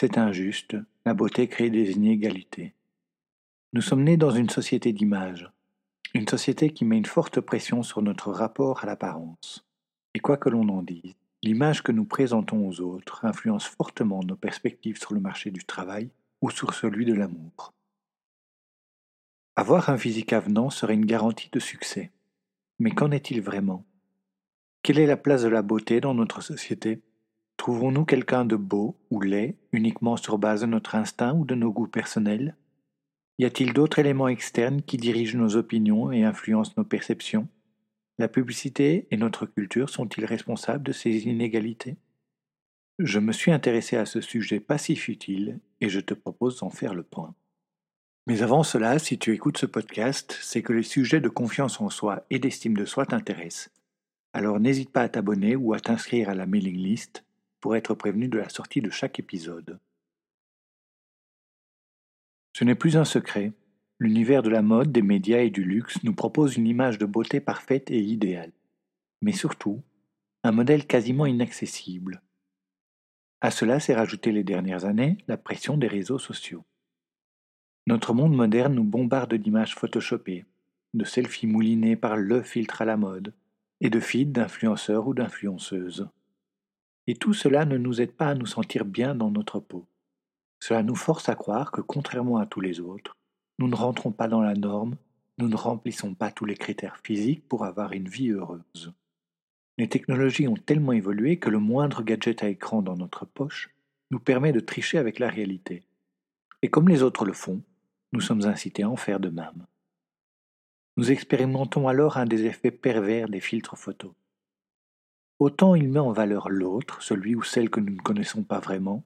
C'est injuste, la beauté crée des inégalités. Nous sommes nés dans une société d'image, une société qui met une forte pression sur notre rapport à l'apparence. Et quoi que l'on en dise, L'image que nous présentons aux autres influence fortement nos perspectives sur le marché du travail ou sur celui de l'amour. Avoir un physique avenant serait une garantie de succès. Mais qu'en est-il vraiment? Quelle est la place de la beauté dans notre société? Trouvons-nous quelqu'un de beau ou laid uniquement sur base de notre instinct ou de nos goûts personnels? Y a-t-il d'autres éléments externes qui dirigent nos opinions et influencent nos perceptions? La publicité et notre culture sont-ils responsables de ces inégalités? Je me suis intéressé à ce sujet pas si futile et je te propose d'en faire le point. Mais avant cela, si tu écoutes ce podcast, c'est que les sujets de confiance en soi et d'estime de soi t'intéressent. Alors n'hésite pas à t'abonner ou à t'inscrire à la mailing list pour être prévenu de la sortie de chaque épisode. Ce n'est plus un secret, L'univers de la mode, des médias et du luxe nous propose une image de beauté parfaite et idéale, mais surtout un modèle quasiment inaccessible. À cela s'est rajoutée les dernières années la pression des réseaux sociaux. Notre monde moderne nous bombarde d'images photoshopées, de selfies moulinés par le filtre à la mode, et de feeds d'influenceurs ou d'influenceuses. Et tout cela ne nous aide pas à nous sentir bien dans notre peau. Cela nous force à croire que, contrairement à tous les autres, nous ne rentrons pas dans la norme, nous ne remplissons pas tous les critères physiques pour avoir une vie heureuse. Les technologies ont tellement évolué que le moindre gadget à écran dans notre poche nous permet de tricher avec la réalité. Et comme les autres le font, nous sommes incités à en faire de même. Nous expérimentons alors un des effets pervers des filtres photos. Autant il met en valeur l'autre, celui ou celle que nous ne connaissons pas vraiment,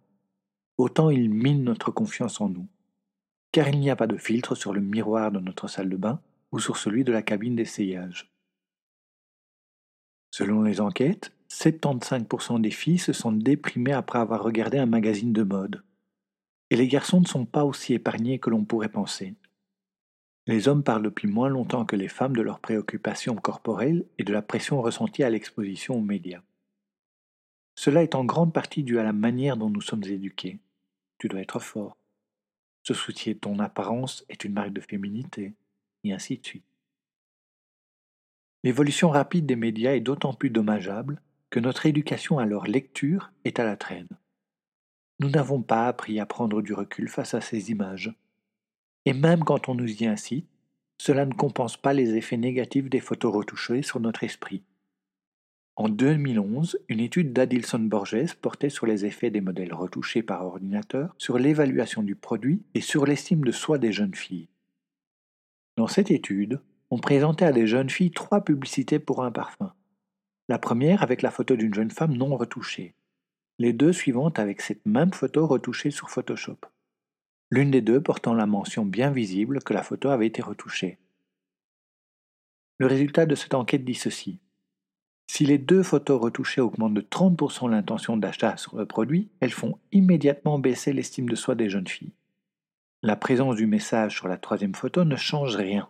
autant il mine notre confiance en nous car il n'y a pas de filtre sur le miroir de notre salle de bain ou sur celui de la cabine d'essayage. Selon les enquêtes, 75% des filles se sont déprimées après avoir regardé un magazine de mode. Et les garçons ne sont pas aussi épargnés que l'on pourrait penser. Les hommes parlent depuis moins longtemps que les femmes de leurs préoccupations corporelles et de la pression ressentie à l'exposition aux médias. Cela est en grande partie dû à la manière dont nous sommes éduqués. Tu dois être fort, se soucier de ton apparence est une marque de féminité, et ainsi de suite. L'évolution rapide des médias est d'autant plus dommageable que notre éducation à leur lecture est à la traîne. Nous n'avons pas appris à prendre du recul face à ces images. Et même quand on nous y incite, cela ne compense pas les effets négatifs des photos retouchées sur notre esprit. En 2011, une étude d'Adilson Borges portait sur les effets des modèles retouchés par ordinateur sur l'évaluation du produit et sur l'estime de soi des jeunes filles. Dans cette étude, on présentait à des jeunes filles trois publicités pour un parfum. La première avec la photo d'une jeune femme non retouchée. Les deux suivantes avec cette même photo retouchée sur Photoshop. L'une des deux portant la mention bien visible que la photo avait été retouchée. Le résultat de cette enquête dit ceci. Si les deux photos retouchées augmentent de 30% l'intention d'achat sur le produit, elles font immédiatement baisser l'estime de soi des jeunes filles. La présence du message sur la troisième photo ne change rien.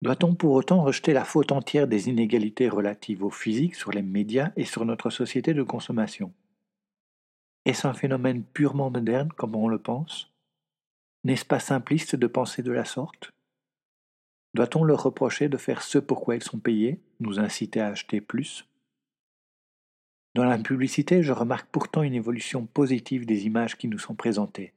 Doit-on pour autant rejeter la faute entière des inégalités relatives au physique sur les médias et sur notre société de consommation? Est-ce un phénomène purement moderne comme on le pense? N'est-ce pas simpliste de penser de la sorte? Doit-on leur reprocher de faire ce pour quoi ils sont payés, nous inciter à acheter plus? Dans la publicité, je remarque pourtant une évolution positive des images qui nous sont présentées.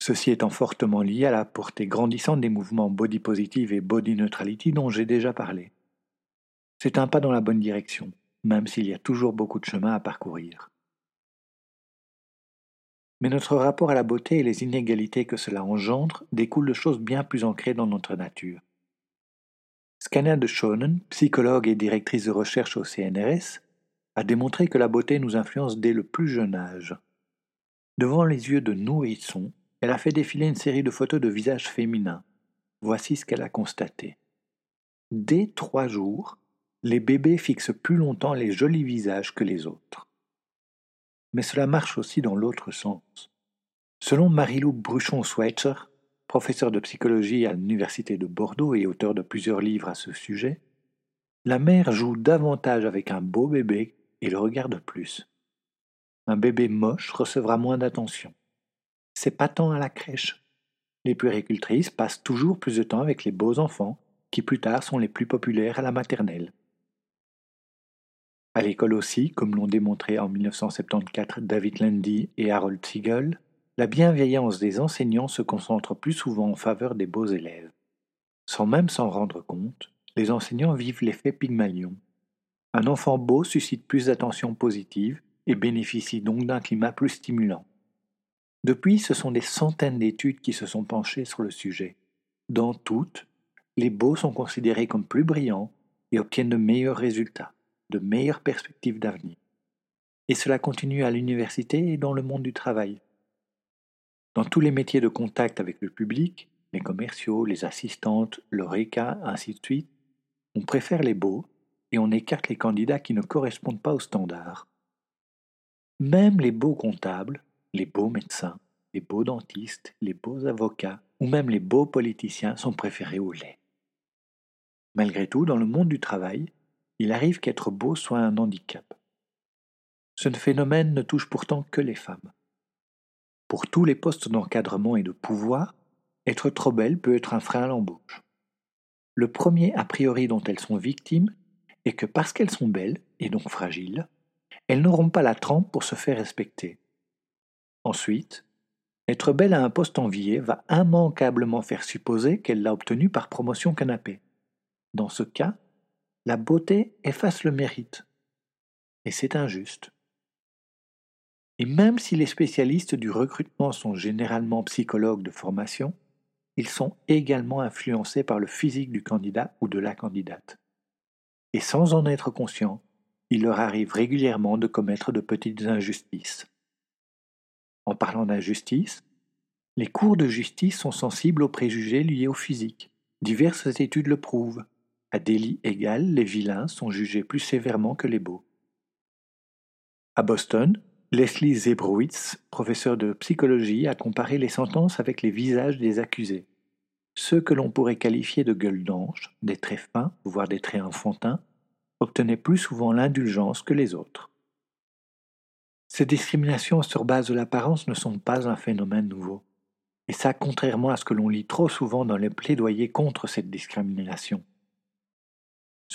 Ceci étant fortement lié à la portée grandissante des mouvements body positive et body neutrality dont j'ai déjà parlé. C'est un pas dans la bonne direction, même s'il y a toujours beaucoup de chemin à parcourir. Mais notre rapport à la beauté et les inégalités que cela engendre découlent de choses bien plus ancrées dans notre nature. Scanner de Schonen, psychologue et directrice de recherche au CNRS, a démontré que la beauté nous influence dès le plus jeune âge. Devant les yeux de nourrissons, elle a fait défiler une série de photos de visages féminins. Voici ce qu'elle a constaté. Dès trois jours, les bébés fixent plus longtemps les jolis visages que les autres. Mais cela marche aussi dans l'autre sens. Selon Marilou Bruchon-Schweitzer, professeure de psychologie à l'Université de Bordeaux et auteur de plusieurs livres à ce sujet, la mère joue davantage avec un beau bébé et le regarde plus. Un bébé moche recevra moins d'attention. C'est pas tant à la crèche. Les puéricultrices passent toujours plus de temps avec les beaux enfants, qui plus tard sont les plus populaires à la maternelle. À l'école aussi, comme l'ont démontré en 1974 David Landy et Harold Siegel, la bienveillance des enseignants se concentre plus souvent en faveur des beaux élèves. Sans même s'en rendre compte, les enseignants vivent l'effet Pygmalion. Un enfant beau suscite plus d'attention positive et bénéficie donc d'un climat plus stimulant. Depuis, ce sont des centaines d'études qui se sont penchées sur le sujet. Dans toutes, les beaux sont considérés comme plus brillants et obtiennent de meilleurs résultats, de meilleures perspectives d'avenir. Et cela continue à l'université et dans le monde du travail. Dans tous les métiers de contact avec le public, les commerciaux, les assistantes, le RECA, ainsi de suite, on préfère les beaux et on écarte les candidats qui ne correspondent pas aux standards. Même les beaux comptables, les beaux médecins, les beaux dentistes, les beaux avocats ou même les beaux politiciens sont préférés au lait. Malgré tout, dans le monde du travail, il arrive qu'être beau soit un handicap. Ce phénomène ne touche pourtant que les femmes. Pour tous les postes d'encadrement et de pouvoir, être trop belle peut être un frein à l'embauche. Le premier a priori dont elles sont victimes est que parce qu'elles sont belles, et donc fragiles, elles n'auront pas la trempe pour se faire respecter. Ensuite, être belle à un poste envié va immanquablement faire supposer qu'elle l'a obtenu par promotion canapé. Dans ce cas, la beauté efface le mérite. Et c'est injuste. Et même si les spécialistes du recrutement sont généralement psychologues de formation, ils sont également influencés par le physique du candidat ou de la candidate. Et sans en être conscients, il leur arrive régulièrement de commettre de petites injustices. En parlant d'injustice, les cours de justice sont sensibles aux préjugés liés au physique. Diverses études le prouvent. À délit égal, les vilains sont jugés plus sévèrement que les beaux. À Boston, Leslie Zebrowitz, professeur de psychologie, a comparé les sentences avec les visages des accusés. Ceux que l'on pourrait qualifier de gueule d'ange, des traits fins, voire des traits enfantins, obtenaient plus souvent l'indulgence que les autres. Ces discriminations sur base de l'apparence ne sont pas un phénomène nouveau. Et ça, contrairement à ce que l'on lit trop souvent dans les plaidoyers contre cette discrimination.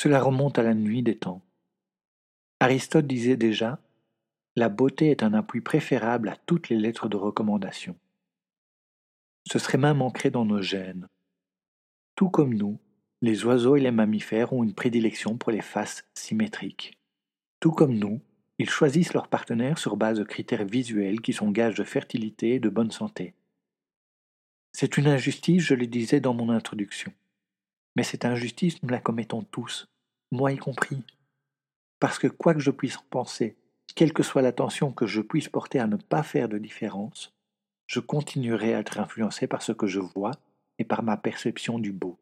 Cela remonte à la nuit des temps. Aristote disait déjà la beauté est un appui préférable à toutes les lettres de recommandation. Ce serait même ancré dans nos gènes. Tout comme nous, les oiseaux et les mammifères ont une prédilection pour les faces symétriques. Tout comme nous, ils choisissent leurs partenaires sur base de critères visuels qui sont gages de fertilité et de bonne santé. C'est une injustice, je le disais dans mon introduction. Mais cette injustice, nous la commettons tous, moi y compris. Parce que quoi que je puisse en penser, quelle que soit l'attention que je puisse porter à ne pas faire de différence, je continuerai à être influencé par ce que je vois et par ma perception du beau.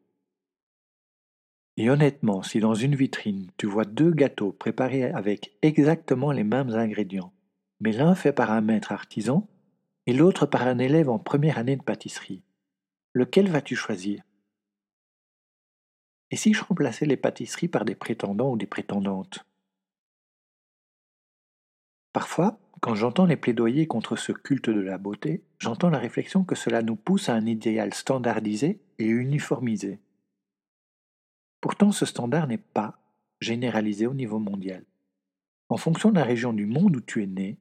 Et honnêtement, si dans une vitrine tu vois deux gâteaux préparés avec exactement les mêmes ingrédients, mais l'un fait par un maître artisan et l'autre par un élève en première année de pâtisserie, lequel vas-tu choisir? Et si je remplaçais les pâtisseries par des prétendants ou des prétendantes? Parfois, quand j'entends les plaidoyers contre ce culte de la beauté, j'entends la réflexion que cela nous pousse à un idéal standardisé et uniformisé. Pourtant, ce standard n'est pas généralisé au niveau mondial. En fonction de la région du monde où tu es né,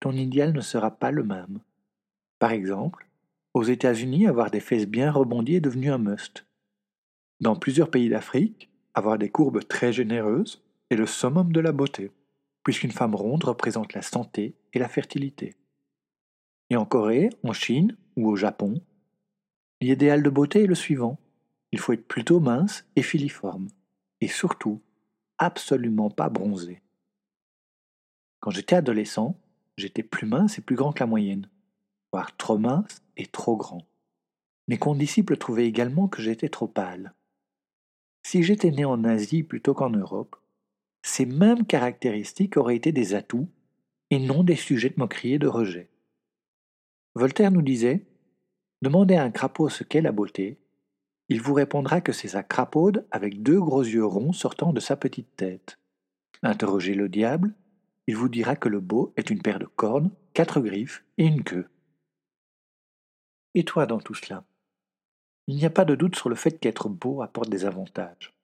ton idéal ne sera pas le même. Par exemple, aux États-Unis, avoir des fesses bien rebondies est devenu un must. Dans plusieurs pays d'Afrique, avoir des courbes très généreuses est le summum de la beauté, puisqu'une femme ronde représente la santé et la fertilité. Et en Corée, en Chine ou au Japon, l'idéal de beauté est le suivant. Il faut être plutôt mince et filiforme, et surtout, absolument pas bronzé. Quand j'étais adolescent, j'étais plus mince et plus grand que la moyenne, voire trop mince et trop grand. Mes condisciples trouvaient également que j'étais trop pâle. Si j'étais né en Asie plutôt qu'en Europe, ces mêmes caractéristiques auraient été des atouts et non des sujets de moquerie et de rejet. Voltaire nous disait Demandez à un crapaud ce qu'est la beauté, il vous répondra que c'est sa crapaude avec deux gros yeux ronds sortant de sa petite tête. Interrogez le diable, il vous dira que le beau est une paire de cornes, quatre griffes et une queue. Et toi dans tout cela? Il n'y a pas de doute sur le fait qu'être beau apporte des avantages.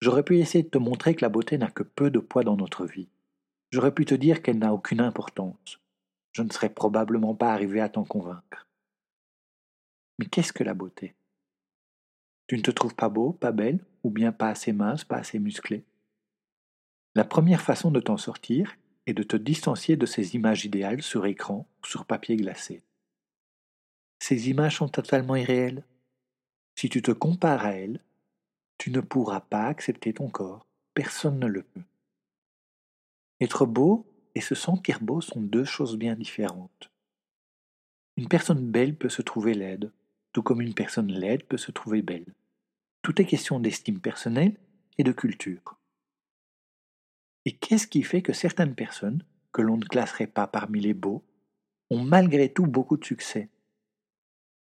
J'aurais pu essayer de te montrer que la beauté n'a que peu de poids dans notre vie. J'aurais pu te dire qu'elle n'a aucune importance. Je ne serais probablement pas arrivé à t'en convaincre. Mais qu'est-ce que la beauté? Tu ne te trouves pas beau, pas belle, ou bien pas assez mince, pas assez musclé? La première façon de t'en sortir est de te distancier de ces images idéales sur écran ou sur papier glacé. Ces images sont totalement irréelles. Si tu te compares à elles, tu ne pourras pas accepter ton corps. Personne ne le peut. Être beau et se sentir beau sont deux choses bien différentes. Une personne belle peut se trouver laide, tout comme une personne laide peut se trouver belle. Tout est question d'estime personnelle et de culture. Et qu'est-ce qui fait que certaines personnes, que l'on ne classerait pas parmi les beaux, ont malgré tout beaucoup de succès?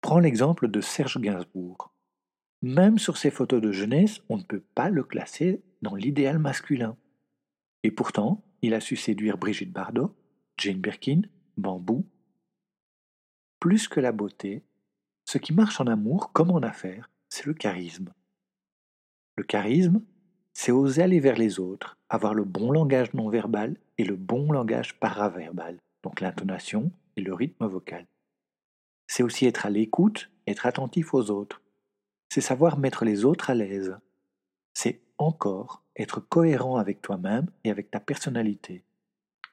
Prends l'exemple de Serge Gainsbourg. Même sur ses photos de jeunesse, on ne peut pas le classer dans l'idéal masculin. Et pourtant, il a su séduire Brigitte Bardot, Jane Birkin, Bambou. Plus que la beauté, ce qui marche en amour comme en affaires, c'est le charisme. Le charisme, c'est oser aller vers les autres, avoir le bon langage non verbal et le bon langage paraverbal, donc l'intonation et le rythme vocal. C'est aussi être à l'écoute, être attentif aux autres. C'est savoir mettre les autres à l'aise. C'est encore être cohérent avec toi-même et avec ta personnalité.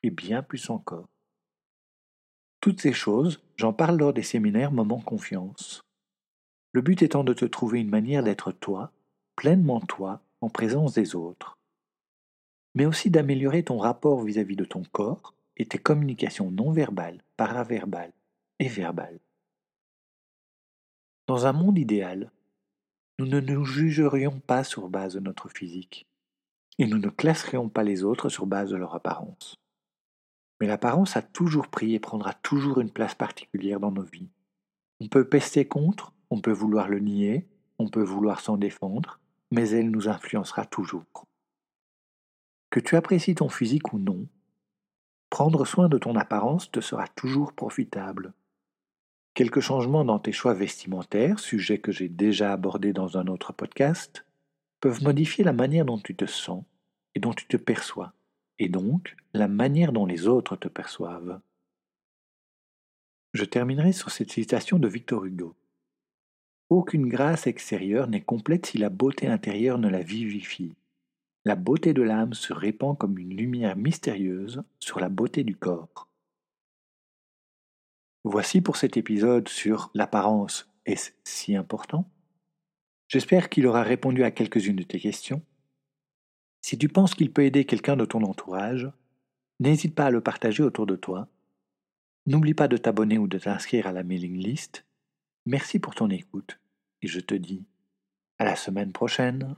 Et bien plus encore. Toutes ces choses, j'en parle lors des séminaires Moment Confiance. Le but étant de te trouver une manière d'être toi, pleinement toi, en présence des autres. Mais aussi d'améliorer ton rapport vis-à-vis -vis de ton corps et tes communications non verbales, paraverbales et verbales. Dans un monde idéal, nous ne nous jugerions pas sur base de notre physique, et nous ne classerions pas les autres sur base de leur apparence. Mais l'apparence a toujours pris et prendra toujours une place particulière dans nos vies. On peut pester contre, on peut vouloir le nier, on peut vouloir s'en défendre, mais elle nous influencera toujours. Que tu apprécies ton physique ou non, prendre soin de ton apparence te sera toujours profitable. Quelques changements dans tes choix vestimentaires, sujet que j'ai déjà abordé dans un autre podcast, peuvent modifier la manière dont tu te sens et dont tu te perçois, et donc la manière dont les autres te perçoivent. Je terminerai sur cette citation de Victor Hugo. Aucune grâce extérieure n'est complète si la beauté intérieure ne la vivifie. La beauté de l'âme se répand comme une lumière mystérieuse sur la beauté du corps. Voici pour cet épisode sur l'apparence est-ce si important? J'espère qu'il aura répondu à quelques-unes de tes questions. Si tu penses qu'il peut aider quelqu'un de ton entourage, n'hésite pas à le partager autour de toi. N'oublie pas de t'abonner ou de t'inscrire à la mailing list. Merci pour ton écoute et je te dis à la semaine prochaine.